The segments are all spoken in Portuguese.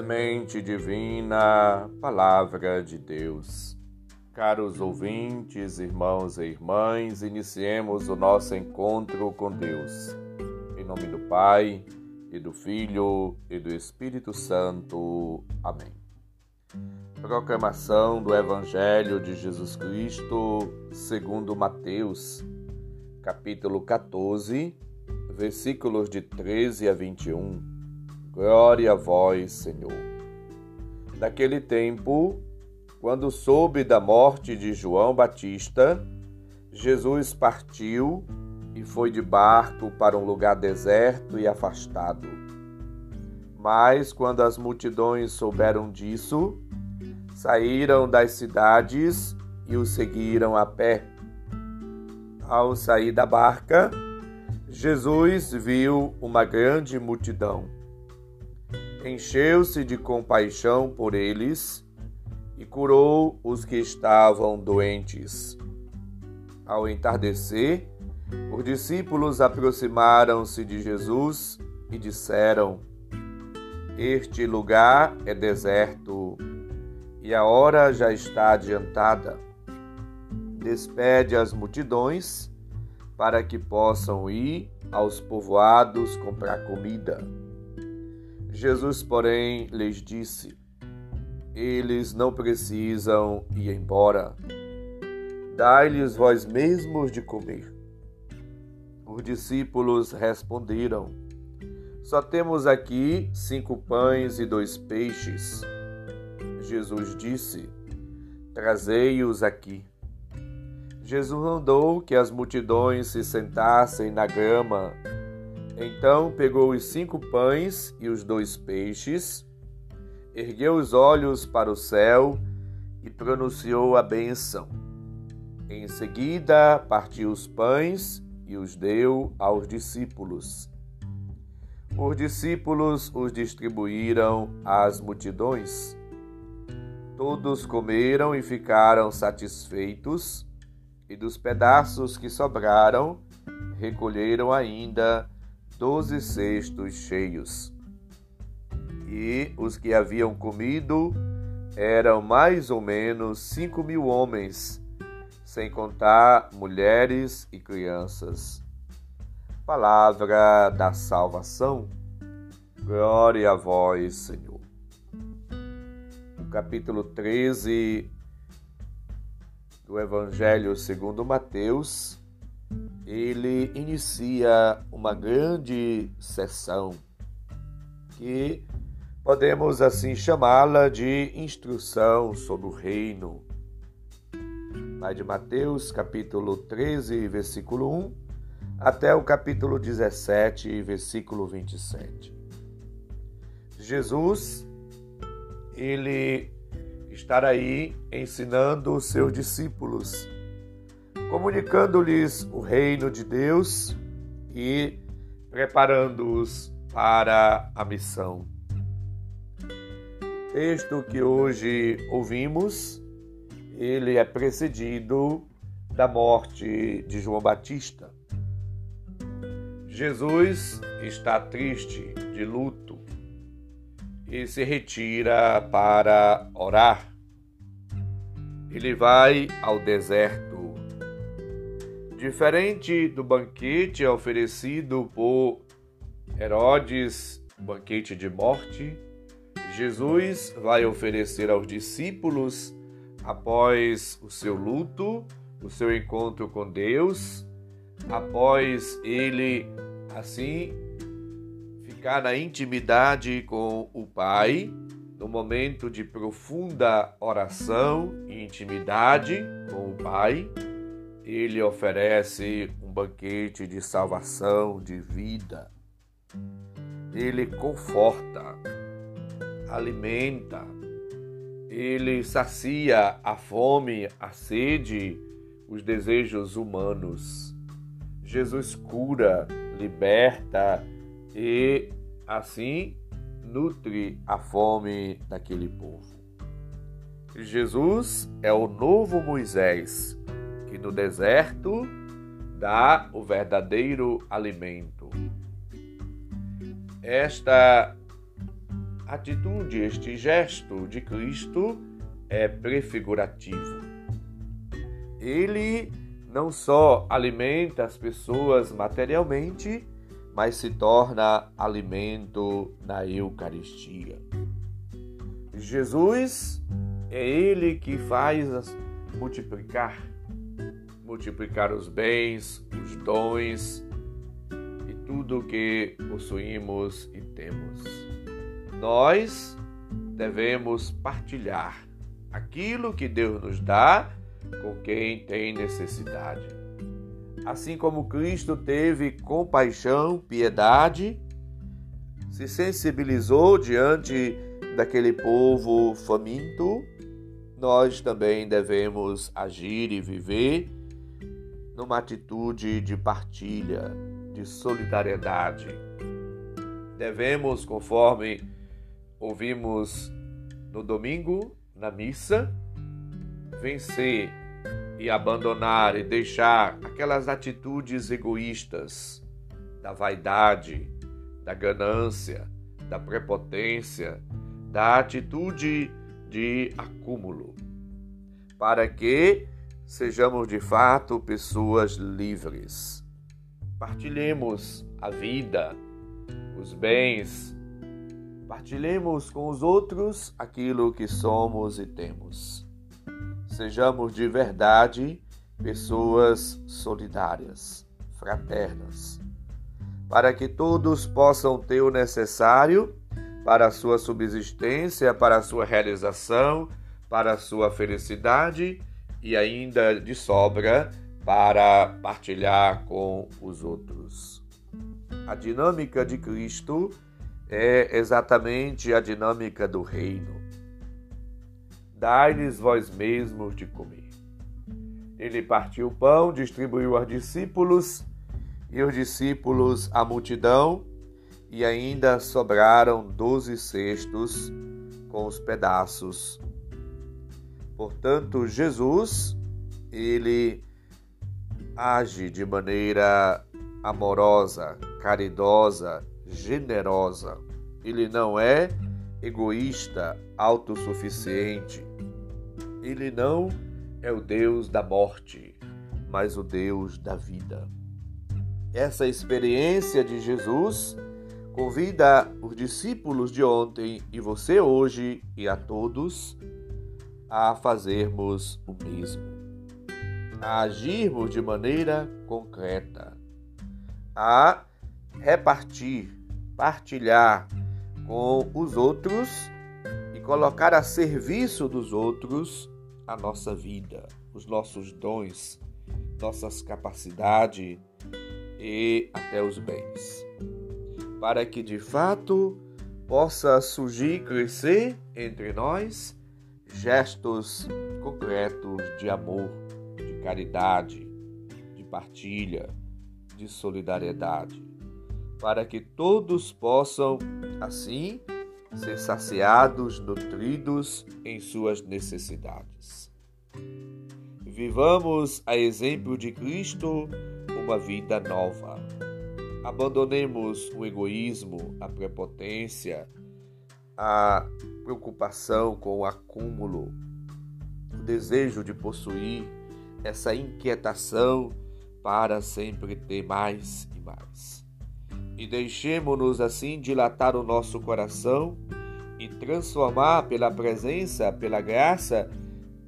Semente Divina, Palavra de Deus. Caros ouvintes, irmãos e irmãs, iniciemos o nosso encontro com Deus. Em nome do Pai, e do Filho, e do Espírito Santo. Amém. Proclamação do Evangelho de Jesus Cristo, segundo Mateus, capítulo 14, versículos de 13 a 21. Glória a vós, Senhor. Naquele tempo, quando soube da morte de João Batista, Jesus partiu e foi de barco para um lugar deserto e afastado. Mas quando as multidões souberam disso, saíram das cidades e o seguiram a pé. Ao sair da barca, Jesus viu uma grande multidão. Encheu-se de compaixão por eles e curou os que estavam doentes. Ao entardecer, os discípulos aproximaram-se de Jesus e disseram: Este lugar é deserto e a hora já está adiantada. Despede as multidões para que possam ir aos povoados comprar comida. Jesus, porém, lhes disse: Eles não precisam ir embora. Dai-lhes vós mesmos de comer. Os discípulos responderam: Só temos aqui cinco pães e dois peixes. Jesus disse: Trazei-os aqui. Jesus mandou que as multidões se sentassem na grama. Então pegou os cinco pães e os dois peixes, ergueu os olhos para o céu e pronunciou a bênção. Em seguida, partiu os pães e os deu aos discípulos. Os discípulos os distribuíram às multidões. Todos comeram e ficaram satisfeitos, e dos pedaços que sobraram, recolheram ainda doze cestos cheios. E os que haviam comido eram mais ou menos cinco mil homens sem contar mulheres e crianças. Palavra da salvação. Glória a vós, Senhor. O capítulo 13 do Evangelho segundo Mateus, ele inicia uma grande sessão que podemos assim chamá-la de instrução sobre o reino Vai de Mateus, capítulo 13, versículo 1, até o capítulo 17, versículo 27. Jesus, ele estará aí ensinando os seus discípulos, comunicando-lhes o reino de Deus e preparando-os para a missão. O texto que hoje ouvimos ele é precedido da morte de João Batista. Jesus está triste, de luto, e se retira para orar. Ele vai ao deserto. Diferente do banquete oferecido por Herodes, banquete de morte, Jesus vai oferecer aos discípulos após o seu luto, o seu encontro com Deus, após ele assim ficar na intimidade com o Pai, no momento de profunda oração e intimidade com o Pai, ele oferece um banquete de salvação, de vida. Ele conforta, alimenta, ele sacia a fome, a sede, os desejos humanos. Jesus cura, liberta e assim nutre a fome daquele povo. Jesus é o novo Moisés no deserto dá o verdadeiro alimento. Esta atitude, este gesto de Cristo é prefigurativo. Ele não só alimenta as pessoas materialmente, mas se torna alimento na Eucaristia. Jesus é ele que faz multiplicar multiplicar os bens, os dons e tudo o que possuímos e temos. Nós devemos partilhar aquilo que Deus nos dá com quem tem necessidade. Assim como Cristo teve compaixão, piedade, se sensibilizou diante daquele povo faminto, nós também devemos agir e viver numa atitude de partilha, de solidariedade. Devemos, conforme ouvimos no domingo, na missa, vencer e abandonar e deixar aquelas atitudes egoístas da vaidade, da ganância, da prepotência, da atitude de acúmulo, para que sejamos de fato pessoas livres. Partilhemos a vida, os bens, partilhemos com os outros aquilo que somos e temos. Sejamos de verdade pessoas solidárias, fraternas, para que todos possam ter o necessário para a sua subsistência, para a sua realização, para a sua felicidade e ainda de sobra para partilhar com os outros. A dinâmica de Cristo é exatamente a dinâmica do reino. Dai-lhes vós mesmos de comer. Ele partiu o pão, distribuiu aos discípulos, e os discípulos à multidão, e ainda sobraram doze cestos com os pedaços Portanto, Jesus, ele age de maneira amorosa, caridosa, generosa. Ele não é egoísta, autossuficiente. Ele não é o Deus da morte, mas o Deus da vida. Essa experiência de Jesus convida os discípulos de ontem e você hoje e a todos a fazermos o mesmo, a agirmos de maneira concreta, a repartir, partilhar com os outros e colocar a serviço dos outros a nossa vida, os nossos dons, nossas capacidades e até os bens, para que de fato possa surgir, crescer entre nós gestos concretos de amor, de caridade, de partilha, de solidariedade, para que todos possam, assim, ser saciados, nutridos em suas necessidades. Vivamos, a exemplo de Cristo, uma vida nova. Abandonemos o egoísmo, a prepotência, a preocupação com o acúmulo, o desejo de possuir, essa inquietação para sempre ter mais e mais. E deixemos-nos assim dilatar o nosso coração e transformar pela presença, pela graça,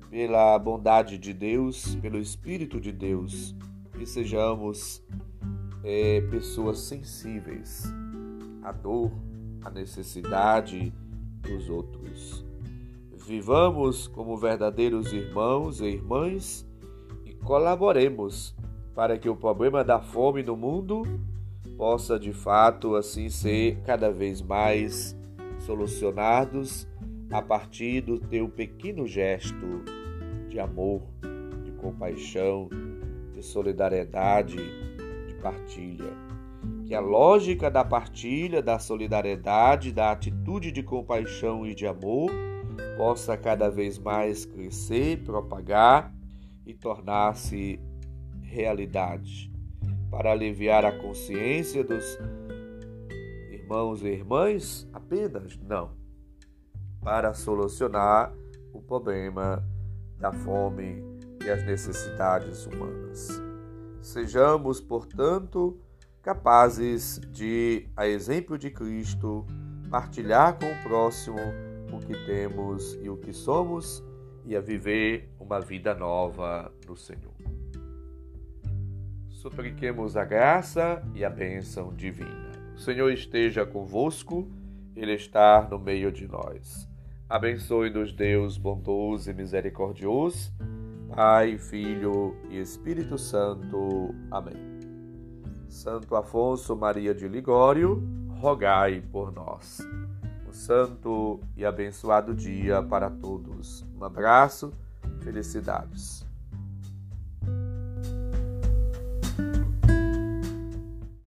pela bondade de Deus, pelo Espírito de Deus, que sejamos é, pessoas sensíveis à dor, à necessidade, dos outros. Vivamos como verdadeiros irmãos e irmãs e colaboremos para que o problema da fome no mundo possa de fato assim ser cada vez mais solucionados a partir do teu pequeno gesto de amor, de compaixão, de solidariedade, de partilha que a lógica da partilha, da solidariedade, da atitude de compaixão e de amor possa cada vez mais crescer, propagar e tornar-se realidade, para aliviar a consciência dos irmãos e irmãs apenas? Não. para solucionar o problema da fome e as necessidades humanas. Sejamos, portanto, capazes de, a exemplo de Cristo, partilhar com o próximo o que temos e o que somos e a viver uma vida nova no Senhor. Supliquemos a graça e a bênção divina. O Senhor esteja convosco, Ele está no meio de nós. Abençoe-nos, Deus bondoso e misericordioso, Pai, Filho e Espírito Santo. Amém. Santo Afonso Maria de Ligório, rogai por nós. Um santo e abençoado dia para todos. Um abraço, felicidades.